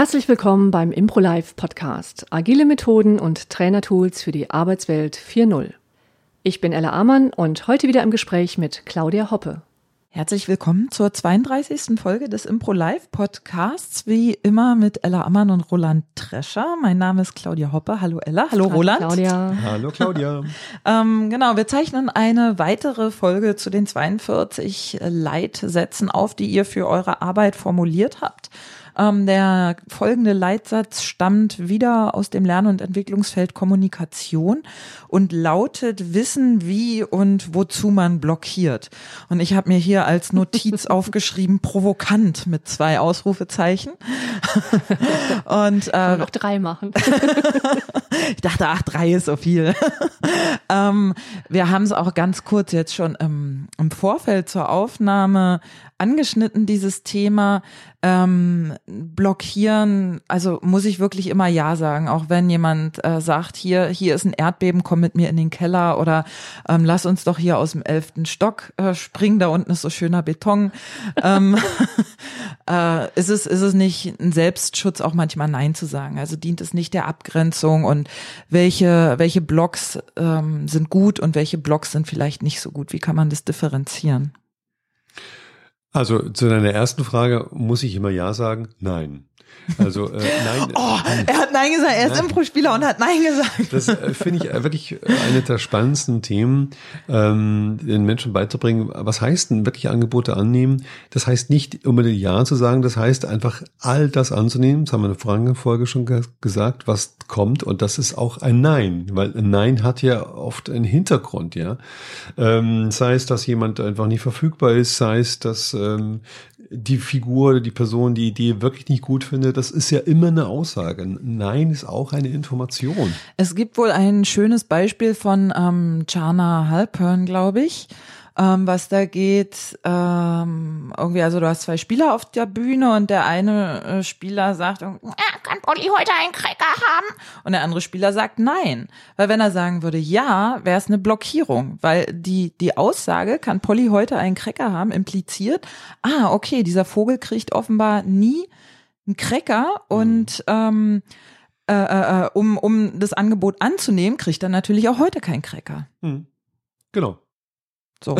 Herzlich willkommen beim ImproLife Podcast. Agile Methoden und Trainertools für die Arbeitswelt 4.0. Ich bin Ella Amann und heute wieder im Gespräch mit Claudia Hoppe. Herzlich willkommen zur 32. Folge des Impro Live Podcasts. Wie immer mit Ella Ammann und Roland Trescher. Mein Name ist Claudia Hoppe. Hallo Ella. Hallo, Hallo Roland. Claudia. Hallo Claudia. ähm, genau, wir zeichnen eine weitere Folge zu den 42 Leitsätzen auf, die ihr für eure Arbeit formuliert habt. Ähm, der folgende Leitsatz stammt wieder aus dem Lern- und Entwicklungsfeld Kommunikation und lautet Wissen, wie und wozu man blockiert. Und ich habe mir hier als Notiz aufgeschrieben, provokant mit zwei Ausrufezeichen. und äh, noch drei machen. ich dachte, ach, drei ist so viel. ähm, wir haben es auch ganz kurz jetzt schon im, im Vorfeld zur Aufnahme angeschnitten, dieses Thema ähm, blockieren. Also muss ich wirklich immer Ja sagen, auch wenn jemand äh, sagt, hier, hier ist ein Erdbeben, komm mit mir in den Keller oder ähm, lass uns doch hier aus dem elften Stock äh, springen, da unten ist so schöner Beton. ähm, äh, ist, es, ist es nicht ein Selbstschutz, auch manchmal Nein zu sagen? Also dient es nicht der Abgrenzung und welche, welche Blocks ähm, sind gut und welche Blocks sind vielleicht nicht so gut? Wie kann man das differenzieren? Also zu deiner ersten Frage muss ich immer Ja sagen? Nein. Also äh, nein. Oh, er hat Nein gesagt. Er ist Impro-Spieler und hat Nein gesagt. Das äh, finde ich wirklich eine der spannendsten Themen, ähm, den Menschen beizubringen. Was heißt denn wirklich Angebote annehmen? Das heißt nicht unbedingt Ja zu sagen. Das heißt einfach all das anzunehmen. Das haben wir in der Fragenfolge schon gesagt, was kommt. Und das ist auch ein Nein, weil ein Nein hat ja oft einen Hintergrund. Ja, ähm, sei es, dass jemand einfach nicht verfügbar ist, sei es, dass ähm, die Figur, die Person, die Idee wirklich nicht gut findet, das ist ja immer eine Aussage. Nein ist auch eine Information. Es gibt wohl ein schönes Beispiel von ähm, Chana Halpern, glaube ich ähm, was da geht. Ähm, irgendwie, also du hast zwei Spieler auf der Bühne und der eine äh, Spieler sagt, ja, kann Polly heute einen Cracker haben? Und der andere Spieler sagt nein. Weil wenn er sagen würde ja, wäre es eine Blockierung. Weil die, die Aussage, kann Polly heute einen Cracker haben, impliziert, ah, okay, dieser Vogel kriegt offenbar nie einen Cracker und mhm. ähm, äh, äh, äh, um, um das Angebot anzunehmen, kriegt er natürlich auch heute keinen Cracker. Mhm. Genau. So.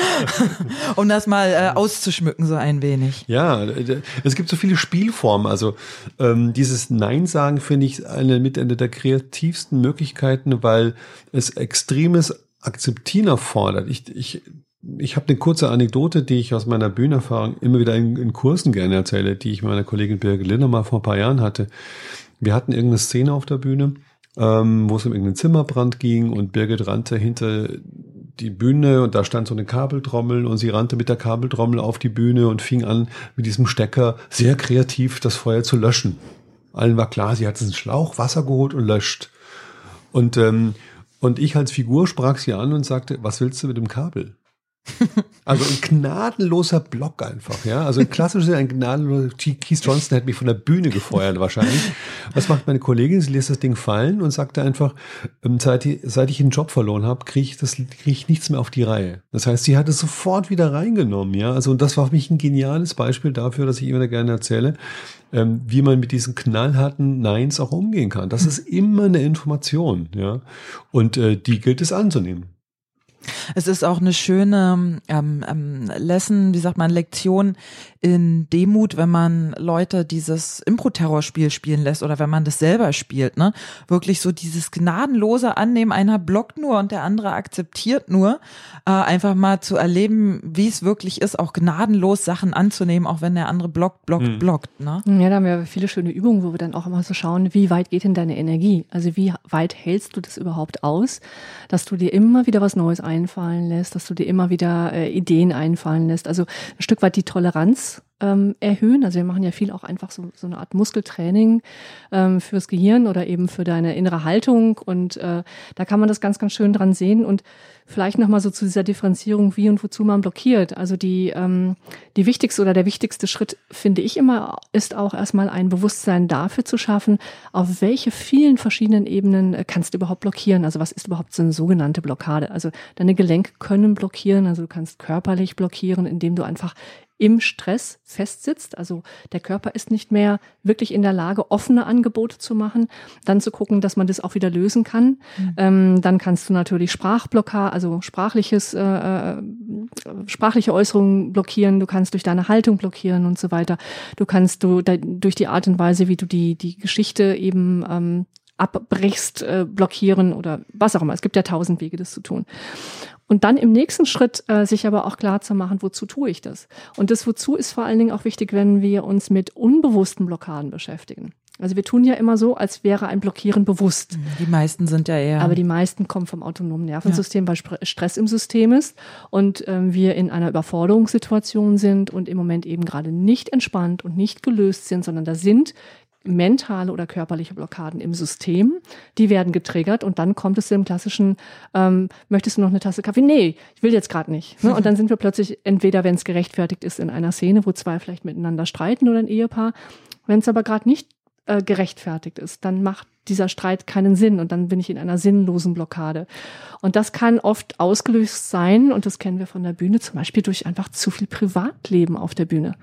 um das mal äh, auszuschmücken, so ein wenig. Ja, es gibt so viele Spielformen. Also ähm, dieses Nein sagen finde ich eine mit einer der kreativsten Möglichkeiten, weil es extremes Akzeptieren erfordert. Ich, ich, ich habe eine kurze Anekdote, die ich aus meiner Bühnenerfahrung immer wieder in, in Kursen gerne erzähle, die ich meiner Kollegin Birgit Linner mal vor ein paar Jahren hatte. Wir hatten irgendeine Szene auf der Bühne, ähm, wo es um irgendeinen Zimmerbrand ging und Birgit rannte hinter die Bühne und da stand so eine Kabeltrommel und sie rannte mit der Kabeltrommel auf die Bühne und fing an, mit diesem Stecker sehr kreativ das Feuer zu löschen. Allen war klar, sie hat einen Schlauch, Wasser geholt und löscht. Und, ähm, und ich als Figur sprach sie an und sagte, was willst du mit dem Kabel? Also ein gnadenloser Block einfach, ja. Also ein klassischer, ein gnadenloser, Keith Johnson hätte mich von der Bühne gefeuert wahrscheinlich. Was macht meine Kollegin? Sie lässt das Ding fallen und sagte einfach, ähm, seit, ich, seit ich einen Job verloren habe, kriege ich das, kriege ich nichts mehr auf die Reihe. Das heißt, sie hat es sofort wieder reingenommen, ja. Also und das war für mich ein geniales Beispiel dafür, dass ich immer gerne erzähle, ähm, wie man mit diesen knallharten Neins auch umgehen kann. Das ist immer eine Information, ja. Und äh, die gilt es anzunehmen. Es ist auch eine schöne ähm, ähm, Lesson, wie sagt man, Lektion in Demut, wenn man Leute dieses Impro-Terror-Spiel spielen lässt oder wenn man das selber spielt, ne? Wirklich so dieses gnadenlose Annehmen, einer blockt nur und der andere akzeptiert nur, äh, einfach mal zu erleben, wie es wirklich ist, auch gnadenlos Sachen anzunehmen, auch wenn der andere blockt, blockt, mhm. blockt, ne? Ja, da haben wir viele schöne Übungen, wo wir dann auch immer so schauen, wie weit geht denn deine Energie? Also wie weit hältst du das überhaupt aus, dass du dir immer wieder was Neues einfallen lässt, dass du dir immer wieder äh, Ideen einfallen lässt. Also ein Stück weit die Toleranz ähm, erhöhen. Also wir machen ja viel auch einfach so, so eine Art Muskeltraining ähm, fürs Gehirn oder eben für deine innere Haltung. Und äh, da kann man das ganz, ganz schön dran sehen. Und vielleicht nochmal so zu dieser Differenzierung, wie und wozu man blockiert. Also die, ähm, die wichtigste oder der wichtigste Schritt, finde ich immer, ist auch erstmal ein Bewusstsein dafür zu schaffen, auf welche vielen verschiedenen Ebenen äh, kannst du überhaupt blockieren. Also was ist überhaupt so eine sogenannte Blockade? Also deine Gelenke können blockieren, also du kannst körperlich blockieren, indem du einfach im Stress festsitzt. Also der Körper ist nicht mehr wirklich in der Lage, offene Angebote zu machen. Dann zu gucken, dass man das auch wieder lösen kann. Mhm. Ähm, dann kannst du natürlich Sprachblockade, also sprachliches, äh, äh, sprachliche Äußerungen blockieren. Du kannst durch deine Haltung blockieren und so weiter. Du kannst du da, durch die Art und Weise, wie du die die Geschichte eben ähm, abbrichst, äh, blockieren oder was auch immer. Es gibt ja tausend Wege, das zu tun. Und dann im nächsten Schritt äh, sich aber auch klar zu machen, wozu tue ich das? Und das wozu ist vor allen Dingen auch wichtig, wenn wir uns mit unbewussten Blockaden beschäftigen. Also wir tun ja immer so, als wäre ein Blockieren bewusst. Die meisten sind ja eher. Aber die meisten kommen vom autonomen Nervensystem, ja. weil Stress im System ist und ähm, wir in einer Überforderungssituation sind und im Moment eben gerade nicht entspannt und nicht gelöst sind, sondern da sind mentale oder körperliche Blockaden im System, die werden getriggert und dann kommt es zu dem klassischen, ähm, möchtest du noch eine Tasse Kaffee? Nee, ich will jetzt gerade nicht. Ne? Und dann sind wir plötzlich, entweder wenn es gerechtfertigt ist in einer Szene, wo zwei vielleicht miteinander streiten oder ein Ehepaar, wenn es aber gerade nicht äh, gerechtfertigt ist, dann macht dieser Streit keinen Sinn und dann bin ich in einer sinnlosen Blockade. Und das kann oft ausgelöst sein, und das kennen wir von der Bühne, zum Beispiel durch einfach zu viel Privatleben auf der Bühne.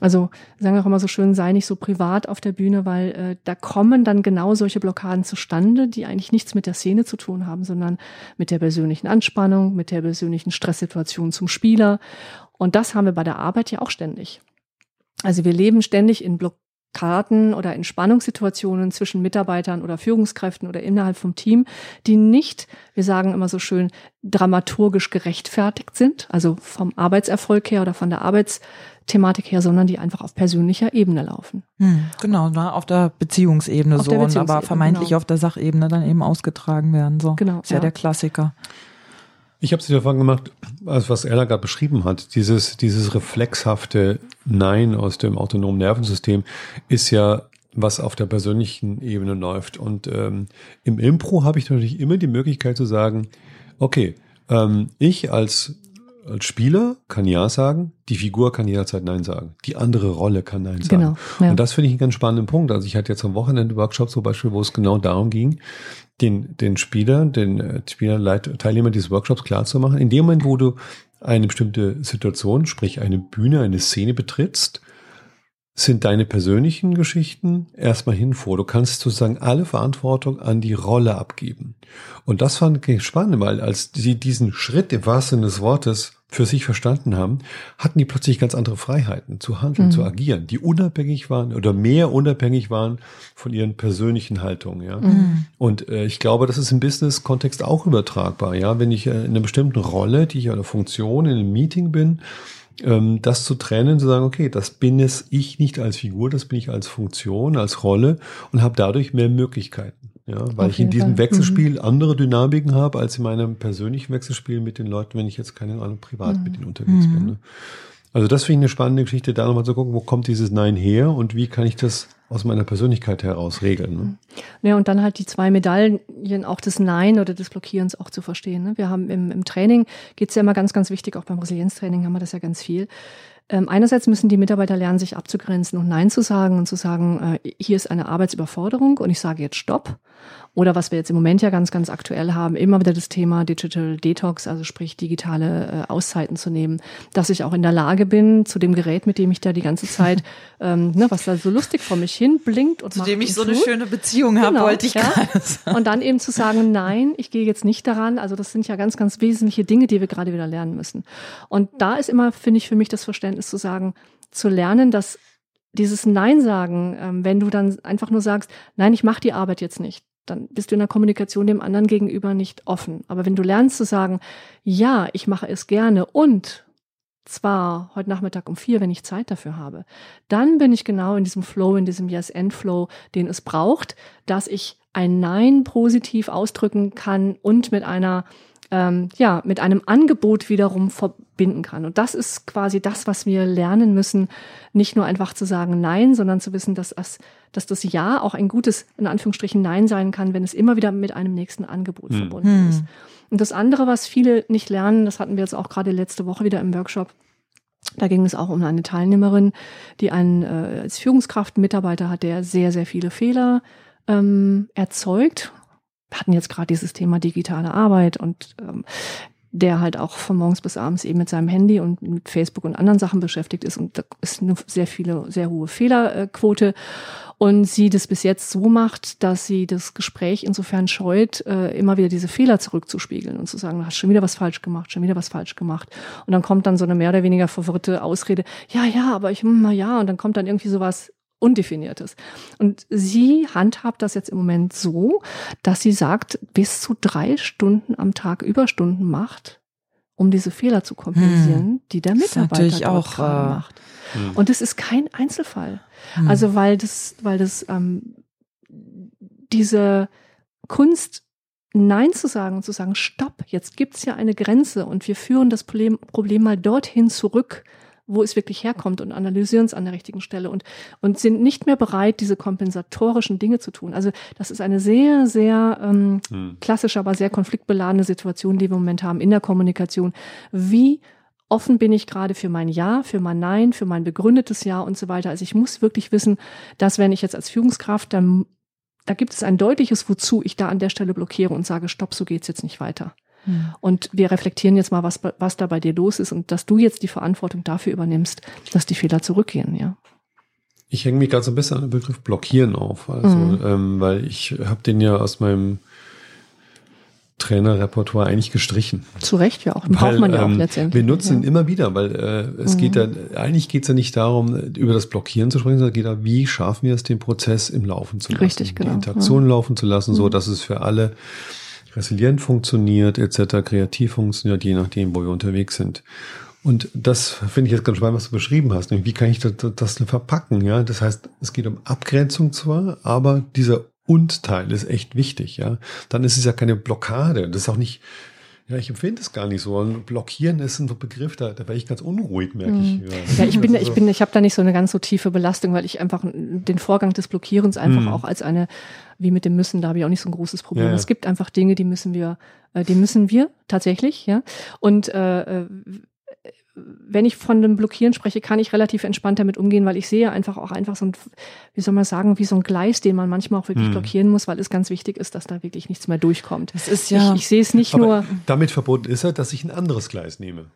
Also sagen wir auch immer so schön, sei nicht so privat auf der Bühne, weil äh, da kommen dann genau solche Blockaden zustande, die eigentlich nichts mit der Szene zu tun haben, sondern mit der persönlichen Anspannung, mit der persönlichen Stresssituation zum Spieler. Und das haben wir bei der Arbeit ja auch ständig. Also wir leben ständig in Block Karten oder Entspannungssituationen zwischen Mitarbeitern oder Führungskräften oder innerhalb vom Team, die nicht, wir sagen immer so schön, dramaturgisch gerechtfertigt sind, also vom Arbeitserfolg her oder von der Arbeitsthematik her, sondern die einfach auf persönlicher Ebene laufen. Hm, genau, na, auf der Beziehungsebene auf so, der Beziehungsebene, aber vermeintlich genau. auf der Sachebene dann eben ausgetragen werden. So. Genau. Ist ja, ja der Klassiker. Ich habe es wieder gemacht, als was Ella gerade beschrieben hat. Dieses, dieses reflexhafte Nein aus dem autonomen Nervensystem ist ja was auf der persönlichen Ebene läuft. Und ähm, im Impro habe ich natürlich immer die Möglichkeit zu sagen, okay, ähm, ich als, als Spieler kann Ja sagen, die Figur kann jederzeit Nein sagen, die andere Rolle kann Nein sagen. Genau, ja. Und das finde ich einen ganz spannenden Punkt. Also ich hatte jetzt am Wochenende Workshop zum Beispiel, wo es genau darum ging, den, den Spieler, den äh, Spieler, Teilnehmer dieses Workshops klarzumachen, in dem Moment, wo du eine bestimmte Situation, sprich eine Bühne, eine Szene betrittst, sind deine persönlichen Geschichten erstmal hinvor. Du kannst sozusagen alle Verantwortung an die Rolle abgeben. Und das fand ich spannend, weil als sie diesen Schritt im wahrsten Sinne des Wortes für sich verstanden haben, hatten die plötzlich ganz andere Freiheiten zu handeln, mhm. zu agieren, die unabhängig waren oder mehr unabhängig waren von ihren persönlichen Haltungen. Ja? Mhm. Und äh, ich glaube, das ist im Business-Kontext auch übertragbar. Ja, wenn ich äh, in einer bestimmten Rolle, die ich einer Funktion in einem Meeting bin, ähm, das zu trennen, zu sagen, okay, das bin es ich nicht als Figur, das bin ich als Funktion, als Rolle und habe dadurch mehr Möglichkeiten. Ja, weil Auf ich in diesem Fall. Wechselspiel mhm. andere Dynamiken habe als in meinem persönlichen Wechselspiel mit den Leuten, wenn ich jetzt keine Ahnung privat mhm. mit ihnen unterwegs mhm. bin. Ne? Also das finde ich eine spannende Geschichte, da nochmal zu gucken, wo kommt dieses Nein her und wie kann ich das aus meiner Persönlichkeit heraus regeln. Ne? Ja, und dann halt die zwei Medaillen, auch des Nein oder des Blockierens auch zu verstehen. Ne? Wir haben im, im Training, geht's ja immer ganz, ganz wichtig, auch beim Resilienztraining haben wir das ja ganz viel, einerseits müssen die Mitarbeiter lernen, sich abzugrenzen und Nein zu sagen und zu sagen, äh, hier ist eine Arbeitsüberforderung und ich sage jetzt Stopp. Oder was wir jetzt im Moment ja ganz, ganz aktuell haben, immer wieder das Thema Digital Detox, also sprich digitale äh, Auszeiten zu nehmen, dass ich auch in der Lage bin, zu dem Gerät, mit dem ich da die ganze Zeit, ähm, ne, was da so lustig vor mich hin blinkt und zu dem ich so tut. eine schöne Beziehung habe, genau, wollte ich ja. sagen. Und dann eben zu sagen, nein, ich gehe jetzt nicht daran. Also das sind ja ganz, ganz wesentliche Dinge, die wir gerade wieder lernen müssen. Und da ist immer, finde ich, für mich das Verständnis zu sagen, zu lernen, dass dieses Nein sagen, ähm, wenn du dann einfach nur sagst, nein, ich mache die Arbeit jetzt nicht, dann bist du in der Kommunikation dem anderen gegenüber nicht offen. Aber wenn du lernst zu sagen, ja, ich mache es gerne und zwar heute Nachmittag um vier, wenn ich Zeit dafür habe, dann bin ich genau in diesem Flow, in diesem Yes-End-Flow, den es braucht, dass ich ein Nein positiv ausdrücken kann und mit einer ähm, ja, mit einem Angebot wiederum verbinden kann. Und das ist quasi das, was wir lernen müssen, nicht nur einfach zu sagen Nein, sondern zu wissen, dass das, dass das Ja auch ein gutes, in Anführungsstrichen, Nein sein kann, wenn es immer wieder mit einem nächsten Angebot hm. verbunden hm. ist. Und das andere, was viele nicht lernen, das hatten wir jetzt auch gerade letzte Woche wieder im Workshop, da ging es auch um eine Teilnehmerin, die einen äh, als Führungskraft einen Mitarbeiter hat, der sehr, sehr viele Fehler ähm, erzeugt wir hatten jetzt gerade dieses Thema digitale Arbeit und ähm, der halt auch von morgens bis abends eben mit seinem Handy und mit Facebook und anderen Sachen beschäftigt ist. Und da ist eine sehr viele, sehr hohe Fehlerquote. Und sie das bis jetzt so macht, dass sie das Gespräch insofern scheut, äh, immer wieder diese Fehler zurückzuspiegeln und zu sagen, du hast schon wieder was falsch gemacht, schon wieder was falsch gemacht. Und dann kommt dann so eine mehr oder weniger verwirrte Ausrede, ja, ja, aber ich, na ja, und dann kommt dann irgendwie sowas, Undefiniertes. Und sie handhabt das jetzt im Moment so, dass sie sagt, bis zu drei Stunden am Tag Überstunden macht, um diese Fehler zu kompensieren, hm. die der Mitarbeiter auch äh, macht. Hm. Und es ist kein Einzelfall. Hm. Also weil das, weil das ähm, diese Kunst Nein zu sagen und zu sagen, stopp, jetzt gibt's ja eine Grenze und wir führen das Problem, Problem mal dorthin zurück, wo es wirklich herkommt und analysieren es an der richtigen Stelle und, und sind nicht mehr bereit, diese kompensatorischen Dinge zu tun. Also das ist eine sehr, sehr ähm, hm. klassische, aber sehr konfliktbeladene Situation, die wir im Moment haben in der Kommunikation. Wie offen bin ich gerade für mein Ja, für mein Nein, für mein begründetes Ja und so weiter. Also ich muss wirklich wissen, dass wenn ich jetzt als Führungskraft, dann da gibt es ein deutliches Wozu ich da an der Stelle blockiere und sage, stopp, so geht's jetzt nicht weiter. Hm. Und wir reflektieren jetzt mal, was, was da bei dir los ist und dass du jetzt die Verantwortung dafür übernimmst, dass die Fehler zurückgehen, ja. Ich hänge mich gerade so ein bisschen an den Begriff blockieren auf, also, mhm. ähm, weil ich habe den ja aus meinem Trainerrepertoire eigentlich gestrichen. Zu Recht, ja auch. Weil, braucht man ja auch ähm, letztendlich. Wir nutzen ja. ihn immer wieder, weil äh, es mhm. geht ja, eigentlich geht es ja nicht darum, über das Blockieren zu sprechen, sondern es geht ja, wie schaffen wir es, den Prozess im Laufen zu lassen. Richtig, genau. Die Interaktion ja. laufen zu lassen, so mhm. dass es für alle resilient funktioniert, etc., kreativ funktioniert, je nachdem, wo wir unterwegs sind. Und das finde ich jetzt ganz spannend, was du beschrieben hast. Wie kann ich das, das verpacken? Ja, das heißt, es geht um Abgrenzung zwar, aber dieser Und-Teil ist echt wichtig. Ja, dann ist es ja keine Blockade. Das ist auch nicht, ja, ich empfinde es gar nicht so. Und blockieren ist ein Begriff, da, da wäre ich ganz unruhig, merke ich. Mhm. Ja, ich bin, ich bin, ich habe da nicht so eine ganz so tiefe Belastung, weil ich einfach den Vorgang des Blockierens einfach mhm. auch als eine wie mit dem Müssen, da habe ich auch nicht so ein großes Problem. Ja, ja. Es gibt einfach Dinge, die müssen wir, äh, die müssen wir tatsächlich, ja. Und äh, äh, wenn ich von dem Blockieren spreche, kann ich relativ entspannt damit umgehen, weil ich sehe einfach auch einfach so ein, wie soll man sagen, wie so ein Gleis, den man manchmal auch wirklich hm. blockieren muss, weil es ganz wichtig ist, dass da wirklich nichts mehr durchkommt. Das ist ja. Ich, ich sehe es nicht Aber nur. Damit verbunden ist er, dass ich ein anderes Gleis nehme.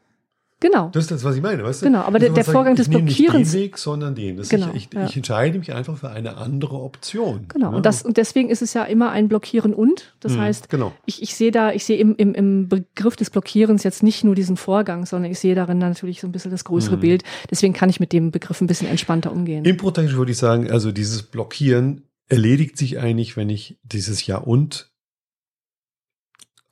Genau. Das ist das, was ich meine, weißt du? Genau, aber der, der Vorgang des Blockierens. Nicht den Weg, sondern den. Genau, ich, ich, ja. ich, entscheide mich einfach für eine andere Option. Genau. Ja. Und, das, und deswegen ist es ja immer ein Blockieren und. Das hm, heißt, genau. ich, ich sehe da, ich sehe im, im, im Begriff des Blockierens jetzt nicht nur diesen Vorgang, sondern ich sehe darin natürlich so ein bisschen das größere hm. Bild. Deswegen kann ich mit dem Begriff ein bisschen entspannter umgehen. Improtechnisch würde ich sagen, also dieses Blockieren erledigt sich eigentlich, wenn ich dieses Ja und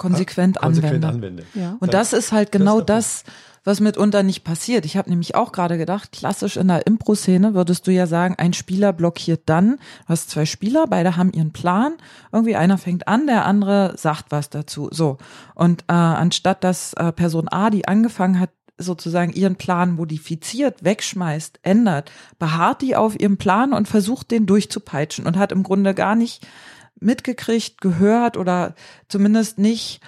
konsequent, konsequent anwende. anwende. Ja. Und das ist halt genau das, das was mitunter nicht passiert. Ich habe nämlich auch gerade gedacht, klassisch in der Impro-Szene würdest du ja sagen, ein Spieler blockiert dann. Du hast zwei Spieler, beide haben ihren Plan. Irgendwie einer fängt an, der andere sagt was dazu. So. Und äh, anstatt dass äh, Person A, die angefangen hat, sozusagen ihren Plan modifiziert, wegschmeißt, ändert, beharrt die auf ihrem Plan und versucht den durchzupeitschen und hat im Grunde gar nicht mitgekriegt, gehört oder zumindest nicht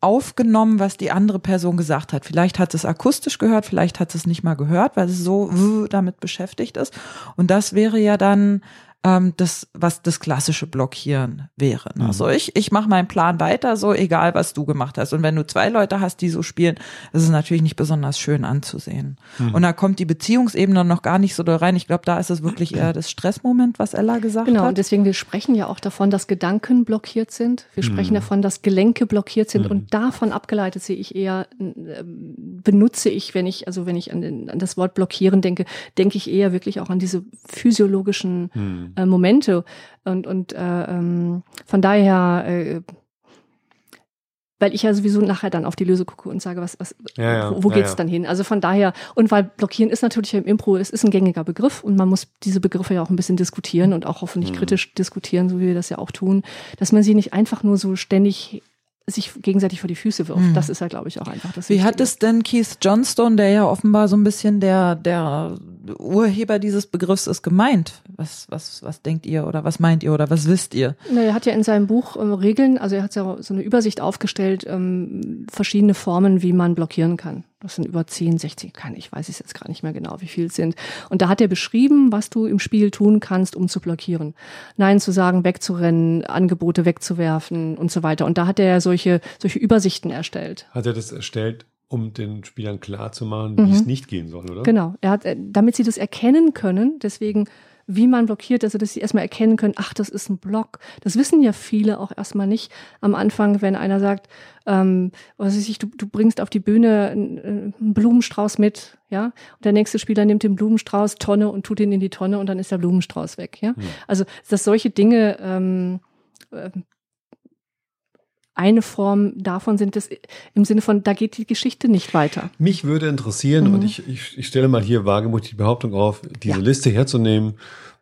aufgenommen, was die andere Person gesagt hat. Vielleicht hat es akustisch gehört, vielleicht hat es nicht mal gehört, weil es so damit beschäftigt ist. Und das wäre ja dann ähm, das, was das klassische Blockieren wäre. Mhm. Also ich, ich mache meinen Plan weiter, so egal, was du gemacht hast. Und wenn du zwei Leute hast, die so spielen, ist es natürlich nicht besonders schön anzusehen. Mhm. Und da kommt die Beziehungsebene noch gar nicht so da rein. Ich glaube, da ist es wirklich eher das Stressmoment, was Ella gesagt genau, hat. Genau, und deswegen, wir sprechen ja auch davon, dass Gedanken blockiert sind. Wir sprechen mhm. davon, dass Gelenke blockiert sind. Und mhm. davon abgeleitet sehe ich eher, äh, benutze ich, wenn ich, also wenn ich an, an das Wort blockieren denke, denke ich eher wirklich auch an diese physiologischen mhm äh, Momente. Und, und äh, ähm, von daher, äh, weil ich ja sowieso nachher dann auf die Löse gucke und sage, was, was, ja, ja. wo, wo geht's ja, dann hin? Also von daher, und weil blockieren ist natürlich im Impro, es ist ein gängiger Begriff und man muss diese Begriffe ja auch ein bisschen diskutieren und auch hoffentlich mhm. kritisch diskutieren, so wie wir das ja auch tun, dass man sie nicht einfach nur so ständig sich gegenseitig vor die Füße wirft. Mhm. Das ist ja, glaube ich, auch einfach das. Wie Wichtige. hat es denn Keith Johnstone, der ja offenbar so ein bisschen der, der Urheber dieses Begriffs ist gemeint? Was, was, was denkt ihr oder was meint ihr oder was wisst ihr? Na, er hat ja in seinem Buch ähm, Regeln, also er hat ja so eine Übersicht aufgestellt, ähm, verschiedene Formen, wie man blockieren kann. Das sind über 10, 16, kann ich weiß es jetzt gar nicht mehr genau, wie viel es sind. Und da hat er beschrieben, was du im Spiel tun kannst, um zu blockieren. Nein zu sagen, wegzurennen, Angebote wegzuwerfen und so weiter. Und da hat er solche, solche Übersichten erstellt. Hat er das erstellt, um den Spielern klarzumachen, wie mhm. es nicht gehen soll, oder? Genau. Er hat, äh, damit sie das erkennen können, deswegen wie man blockiert, also dass sie erstmal erkennen können, ach, das ist ein Block. Das wissen ja viele auch erstmal nicht am Anfang, wenn einer sagt, ähm, was weiß ich, du, du bringst auf die Bühne einen, einen Blumenstrauß mit, ja, und der nächste Spieler nimmt den Blumenstrauß, Tonne und tut ihn in die Tonne und dann ist der Blumenstrauß weg, ja. Hm. Also, dass solche Dinge ähm, äh, eine Form davon sind es im Sinne von, da geht die Geschichte nicht weiter. Mich würde interessieren, mhm. und ich, ich, ich stelle mal hier wagemutig die Behauptung auf, diese ja. Liste herzunehmen,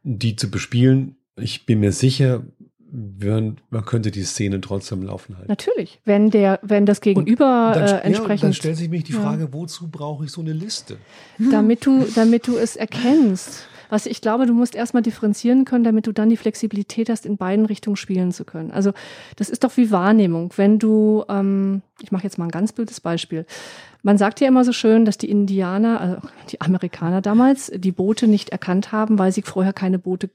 die zu bespielen. Ich bin mir sicher, man könnte die Szene trotzdem laufen halten. Natürlich, wenn der, wenn das Gegenüber dann, äh, entsprechend. Ja, dann stellt sich mich die Frage, ja. wozu brauche ich so eine Liste? Damit du, damit du es erkennst. Was ich glaube, du musst erstmal differenzieren können, damit du dann die Flexibilität hast, in beiden Richtungen spielen zu können. Also das ist doch wie Wahrnehmung. Wenn du, ähm, ich mache jetzt mal ein ganz blödes Beispiel. Man sagt ja immer so schön, dass die Indianer, also die Amerikaner damals, die Boote nicht erkannt haben, weil sie vorher keine Boote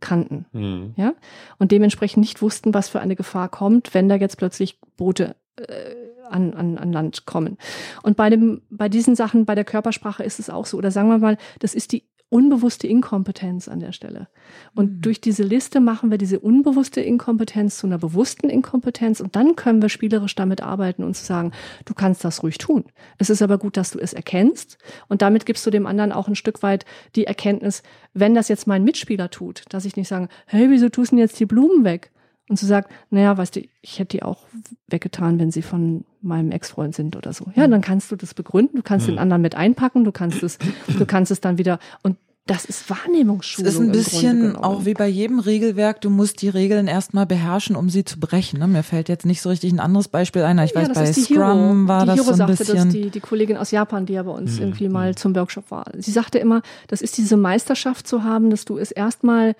kannten. Mhm. Ja? Und dementsprechend nicht wussten, was für eine Gefahr kommt, wenn da jetzt plötzlich Boote äh, an, an, an Land kommen. Und bei, dem, bei diesen Sachen, bei der Körpersprache ist es auch so. Oder sagen wir mal, das ist die unbewusste Inkompetenz an der Stelle. Und mhm. durch diese Liste machen wir diese unbewusste Inkompetenz zu einer bewussten Inkompetenz und dann können wir spielerisch damit arbeiten und zu sagen, du kannst das ruhig tun. Es ist aber gut, dass du es erkennst und damit gibst du dem anderen auch ein Stück weit die Erkenntnis, wenn das jetzt mein Mitspieler tut, dass ich nicht sagen, hey, wieso tust du denn jetzt die Blumen weg? Und zu sagen, naja, weißt du, ich hätte die auch weggetan, wenn sie von meinem Ex-Freund sind oder so. Ja, dann kannst du das begründen, du kannst mhm. den anderen mit einpacken, du kannst es, du kannst es dann wieder und das ist Wahrnehmungsschulung. Es ist ein bisschen auch wie bei jedem Regelwerk, du musst die Regeln erstmal beherrschen, um sie zu brechen. Ne? Mir fällt jetzt nicht so richtig ein anderes Beispiel ein. Ich ja, weiß, bei Scrum Hero. war die das Hero so ein sagte bisschen. Das, die, die Kollegin aus Japan, die ja bei uns mhm. irgendwie mal zum Workshop war. Sie sagte immer, das ist diese Meisterschaft zu haben, dass du es erstmal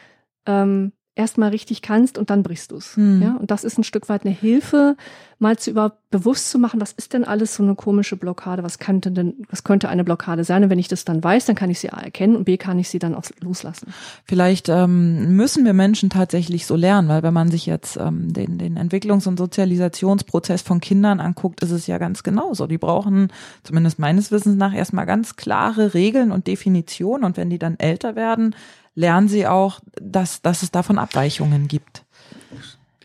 ähm, erstmal richtig kannst und dann brichst du es. Hm. Ja, und das ist ein Stück weit eine Hilfe, mal zu über bewusst zu machen, was ist denn alles so eine komische Blockade, was könnte denn, was könnte eine Blockade sein? Und wenn ich das dann weiß, dann kann ich sie A erkennen und B kann ich sie dann auch loslassen. Vielleicht ähm, müssen wir Menschen tatsächlich so lernen, weil wenn man sich jetzt ähm, den, den Entwicklungs- und Sozialisationsprozess von Kindern anguckt, ist es ja ganz genauso. Die brauchen zumindest meines Wissens nach erstmal ganz klare Regeln und Definitionen und wenn die dann älter werden, lernen sie auch, dass, dass es davon Abweichungen gibt.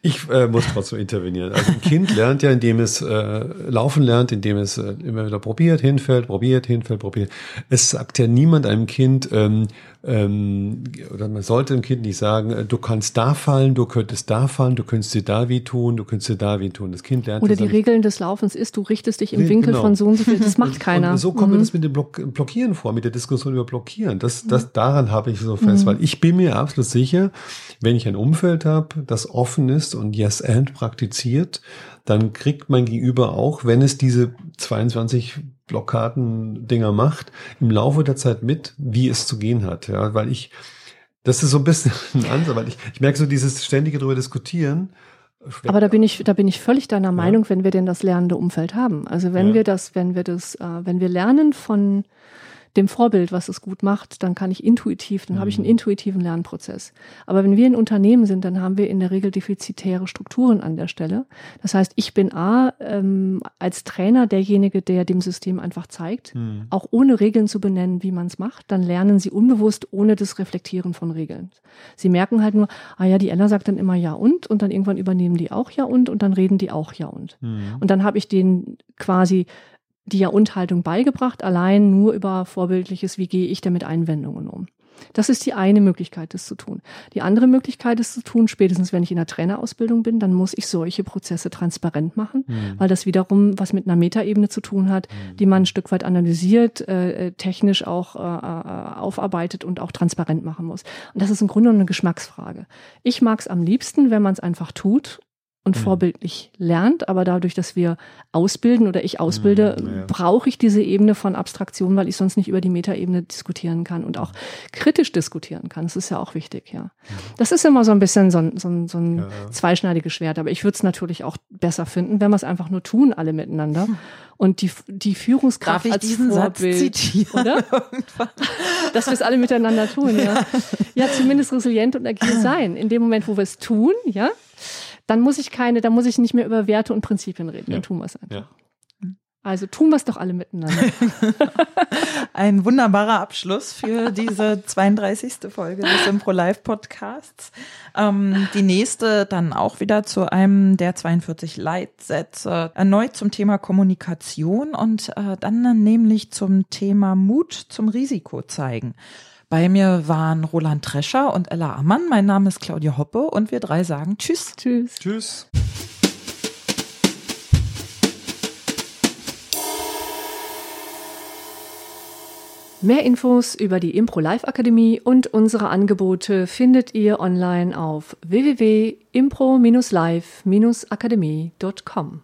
Ich äh, muss trotzdem intervenieren. Also ein Kind lernt ja, indem es äh, laufen lernt, indem es äh, immer wieder probiert, hinfällt, probiert, hinfällt, probiert. Es sagt ja niemand einem Kind, ähm, ähm, oder man sollte dem Kind nicht sagen, äh, du kannst da fallen, du könntest da fallen, du könntest dir da wie tun, du könntest dir da wie tun. Das Kind lernt Oder die Regeln des Laufens ist, du richtest dich im Winkel genau. von so und so viel. Das macht keiner. Und so kommt mhm. mir das mit dem Block Blockieren vor, mit der Diskussion über Blockieren. Das, das, daran habe ich so fest, mhm. weil ich bin mir absolut sicher, wenn ich ein Umfeld habe, das offen ist und Yes and praktiziert, dann kriegt mein Gegenüber auch, wenn es diese 22 Blockaden-Dinger macht, im Laufe der Zeit mit, wie es zu gehen hat. Ja, weil ich, das ist so ein bisschen ein Ansatz, weil ich, ich merke so dieses ständige darüber diskutieren. Aber da bin ich, da bin ich völlig deiner Meinung, wenn wir denn das lernende Umfeld haben. Also wenn ja. wir das, wenn wir das, äh, wenn wir lernen von dem Vorbild, was es gut macht, dann kann ich intuitiv, dann mhm. habe ich einen mhm. intuitiven Lernprozess. Aber wenn wir in Unternehmen sind, dann haben wir in der Regel defizitäre Strukturen an der Stelle. Das heißt, ich bin A, ähm, als Trainer derjenige, der dem System einfach zeigt, mhm. auch ohne Regeln zu benennen, wie man es macht, dann lernen sie unbewusst ohne das Reflektieren von Regeln. Sie merken halt nur, ah ja, die Ella sagt dann immer ja und und dann irgendwann übernehmen die auch ja und und dann reden die auch ja und. Mhm. Und dann habe ich den quasi die Ja-und-Haltung beigebracht, allein nur über vorbildliches, wie gehe ich denn mit Einwendungen um. Das ist die eine Möglichkeit, das zu tun. Die andere Möglichkeit, das zu tun, spätestens wenn ich in der Trainerausbildung bin, dann muss ich solche Prozesse transparent machen, mhm. weil das wiederum was mit einer Metaebene zu tun hat, mhm. die man ein Stück weit analysiert, äh, technisch auch äh, äh aufarbeitet und auch transparent machen muss. Und das ist im Grunde eine Geschmacksfrage. Ich mag es am liebsten, wenn man es einfach tut und mhm. vorbildlich lernt, aber dadurch, dass wir ausbilden oder ich ausbilde, mhm, ja. brauche ich diese Ebene von Abstraktion, weil ich sonst nicht über die Metaebene diskutieren kann und auch kritisch diskutieren kann. Das ist ja auch wichtig, ja. Das ist immer so ein bisschen so ein, so ein, so ein ja, ja. zweischneidiges Schwert, aber ich würde es natürlich auch besser finden, wenn wir es einfach nur tun, alle miteinander. Und die, die Führungskraft Darf ich als diesen Vorbild, Satz zitieren? oder? Dass wir es alle miteinander tun, ja. Ja, zumindest resilient und agil sein. In dem Moment, wo wir es tun, ja, dann muss ich keine, dann muss ich nicht mehr über Werte und Prinzipien reden. Ja. Dann tun wir es einfach. Ja. Also tun wir es doch alle miteinander. Ein wunderbarer Abschluss für diese 32. Folge des Impro Live Podcasts. Ähm, die nächste dann auch wieder zu einem der 42 Leitsätze, erneut zum Thema Kommunikation und äh, dann nämlich zum Thema Mut zum Risiko zeigen. Bei mir waren Roland Trescher und Ella Ammann. Mein Name ist Claudia Hoppe und wir drei sagen Tschüss. Tschüss. Tschüss. Mehr Infos über die Impro Live Akademie und unsere Angebote findet ihr online auf www.impro-live-akademie.com.